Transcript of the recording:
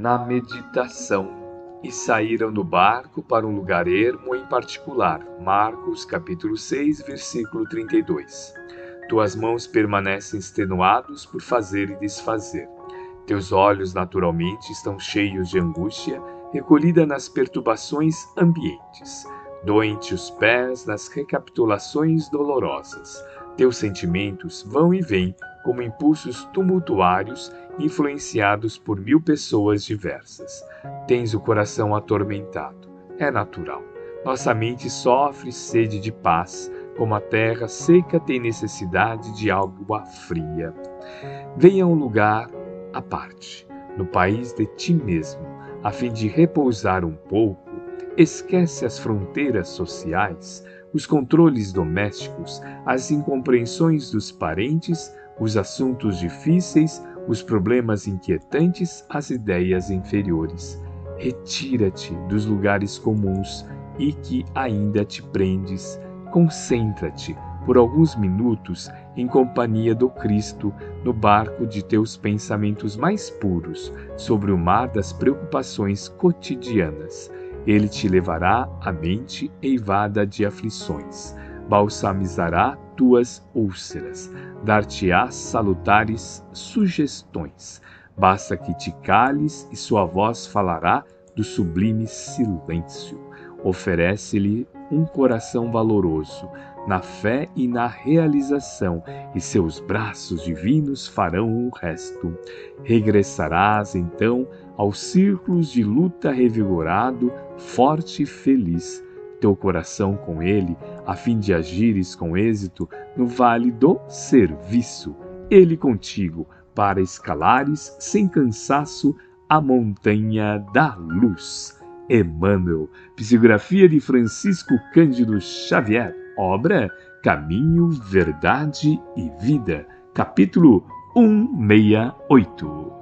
na meditação e saíram do barco para um lugar ermo em particular. Marcos capítulo 6, versículo 32. Tuas mãos permanecem extenuados por fazer e desfazer. Teus olhos naturalmente estão cheios de angústia, recolhida nas perturbações ambientes. Doem-te os pés nas recapitulações dolorosas. Teus sentimentos vão e vêm como impulsos tumultuários influenciados por mil pessoas diversas. Tens o coração atormentado. É natural. Nossa mente sofre sede de paz, como a terra seca tem necessidade de água fria. Venha a um lugar à parte, no país de ti mesmo, a fim de repousar um pouco. Esquece as fronteiras sociais, os controles domésticos, as incompreensões dos parentes, os assuntos difíceis, os problemas inquietantes, as ideias inferiores. Retira-te dos lugares comuns e que ainda te prendes. Concentra-te por alguns minutos em companhia do Cristo no barco de teus pensamentos mais puros sobre o mar das preocupações cotidianas. Ele te levará a mente eivada de aflições, balsamizará tuas úlceras, dar-te-á salutares sugestões. Basta que te cales e sua voz falará do sublime silêncio. Oferece-lhe um coração valoroso, na fé e na realização, e seus braços divinos farão o resto. Regressarás então aos círculos de luta revigorado, forte e feliz teu coração com ele, a fim de agires com êxito no vale do serviço, ele contigo, para escalares sem cansaço a montanha da luz. Emmanuel, psicografia de Francisco Cândido Xavier, obra Caminho, Verdade e Vida, capítulo 168.